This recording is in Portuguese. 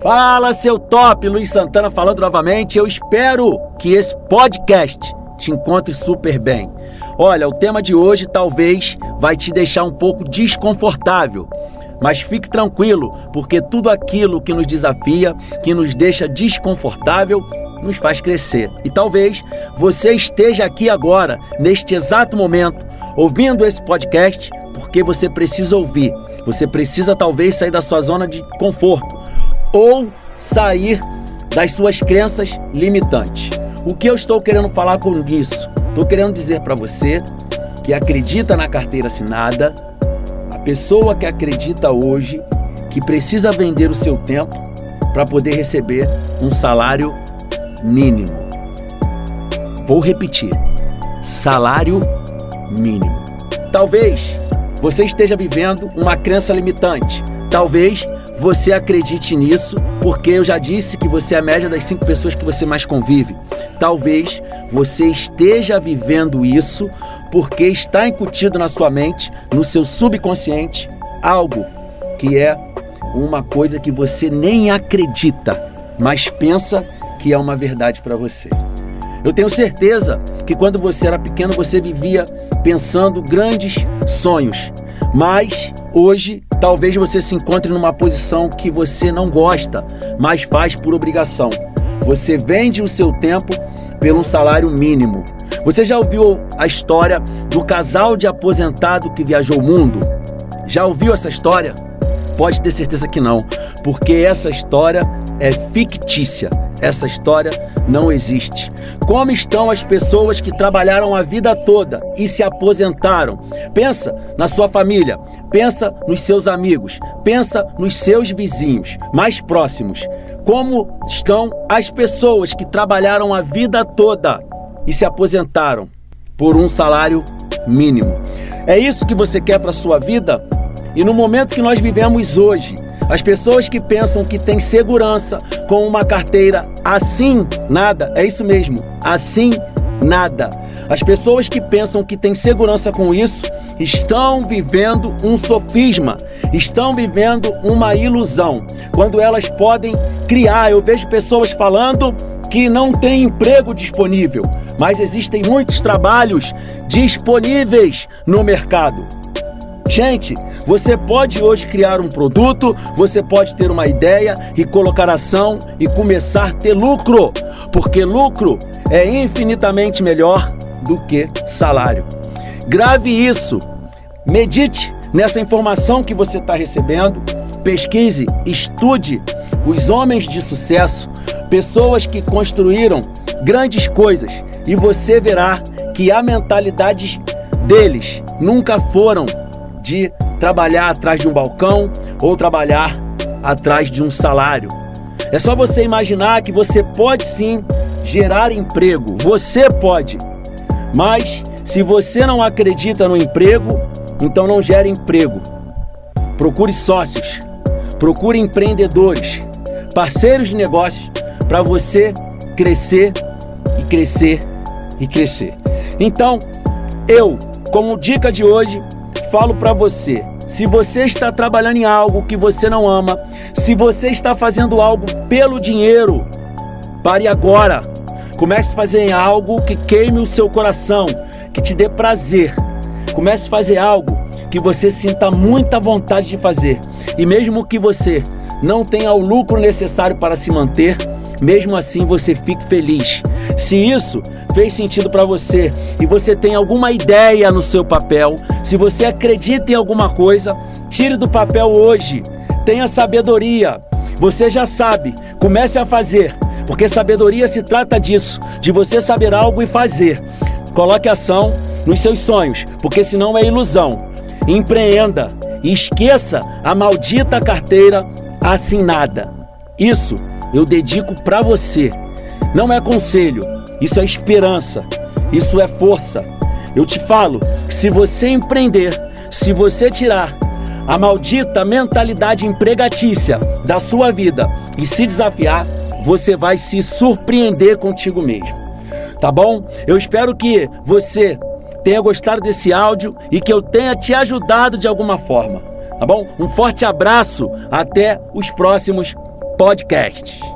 Fala, seu top! Luiz Santana falando novamente. Eu espero que esse podcast te encontre super bem. Olha, o tema de hoje talvez vai te deixar um pouco desconfortável. Mas fique tranquilo, porque tudo aquilo que nos desafia, que nos deixa desconfortável, nos faz crescer. E talvez você esteja aqui agora, neste exato momento, ouvindo esse podcast, porque você precisa ouvir. Você precisa talvez sair da sua zona de conforto ou sair das suas crenças limitantes. O que eu estou querendo falar com isso? Estou querendo dizer para você que acredita na carteira assinada, pessoa que acredita hoje que precisa vender o seu tempo para poder receber um salário mínimo. Vou repetir: salário mínimo. Talvez você esteja vivendo uma crença limitante. Talvez você acredite nisso, porque eu já disse que você é a média das cinco pessoas que você mais convive. Talvez você esteja vivendo isso porque está incutido na sua mente, no seu subconsciente, algo que é uma coisa que você nem acredita, mas pensa que é uma verdade para você. Eu tenho certeza que quando você era pequeno você vivia pensando grandes sonhos, mas hoje talvez você se encontre numa posição que você não gosta, mas faz por obrigação. Você vende o seu tempo pelo salário mínimo. Você já ouviu a história do casal de aposentado que viajou o mundo? Já ouviu essa história? Pode ter certeza que não, porque essa história é fictícia. Essa história não existe. Como estão as pessoas que trabalharam a vida toda e se aposentaram? Pensa na sua família, pensa nos seus amigos, pensa nos seus vizinhos mais próximos. Como estão as pessoas que trabalharam a vida toda e se aposentaram por um salário mínimo? É isso que você quer para sua vida? E no momento que nós vivemos hoje, as pessoas que pensam que têm segurança com uma carteira assim, nada, é isso mesmo, assim, nada. As pessoas que pensam que têm segurança com isso estão vivendo um sofisma, estão vivendo uma ilusão. Quando elas podem criar, eu vejo pessoas falando que não tem emprego disponível, mas existem muitos trabalhos disponíveis no mercado. Gente, você pode hoje criar um produto, você pode ter uma ideia e colocar ação e começar a ter lucro, porque lucro é infinitamente melhor do que salário. Grave isso, medite nessa informação que você está recebendo, pesquise, estude os homens de sucesso, pessoas que construíram grandes coisas. E você verá que a mentalidade deles. Nunca foram de trabalhar atrás de um balcão ou trabalhar atrás de um salário. É só você imaginar que você pode sim gerar emprego, você pode. Mas se você não acredita no emprego, então não gere emprego. Procure sócios, procure empreendedores, parceiros de negócios para você crescer e crescer e crescer. Então, eu, como dica de hoje, falo para você: se você está trabalhando em algo que você não ama, se você está fazendo algo pelo dinheiro, pare agora. Comece a fazer algo que queime o seu coração, que te dê prazer. Comece a fazer algo que você sinta muita vontade de fazer. E mesmo que você não tenha o lucro necessário para se manter, mesmo assim você fique feliz. Se isso fez sentido para você e você tem alguma ideia no seu papel, se você acredita em alguma coisa, tire do papel hoje. Tenha sabedoria. Você já sabe, comece a fazer, porque sabedoria se trata disso, de você saber algo e fazer. Coloque ação nos seus sonhos, porque senão é ilusão. Empreenda e esqueça a maldita carteira assinada. Isso eu dedico para você. Não é conselho, isso é esperança, isso é força. Eu te falo que se você empreender, se você tirar a maldita mentalidade empregatícia da sua vida e se desafiar, você vai se surpreender contigo mesmo. Tá bom? Eu espero que você tenha gostado desse áudio e que eu tenha te ajudado de alguma forma. Tá bom? Um forte abraço, até os próximos podcasts.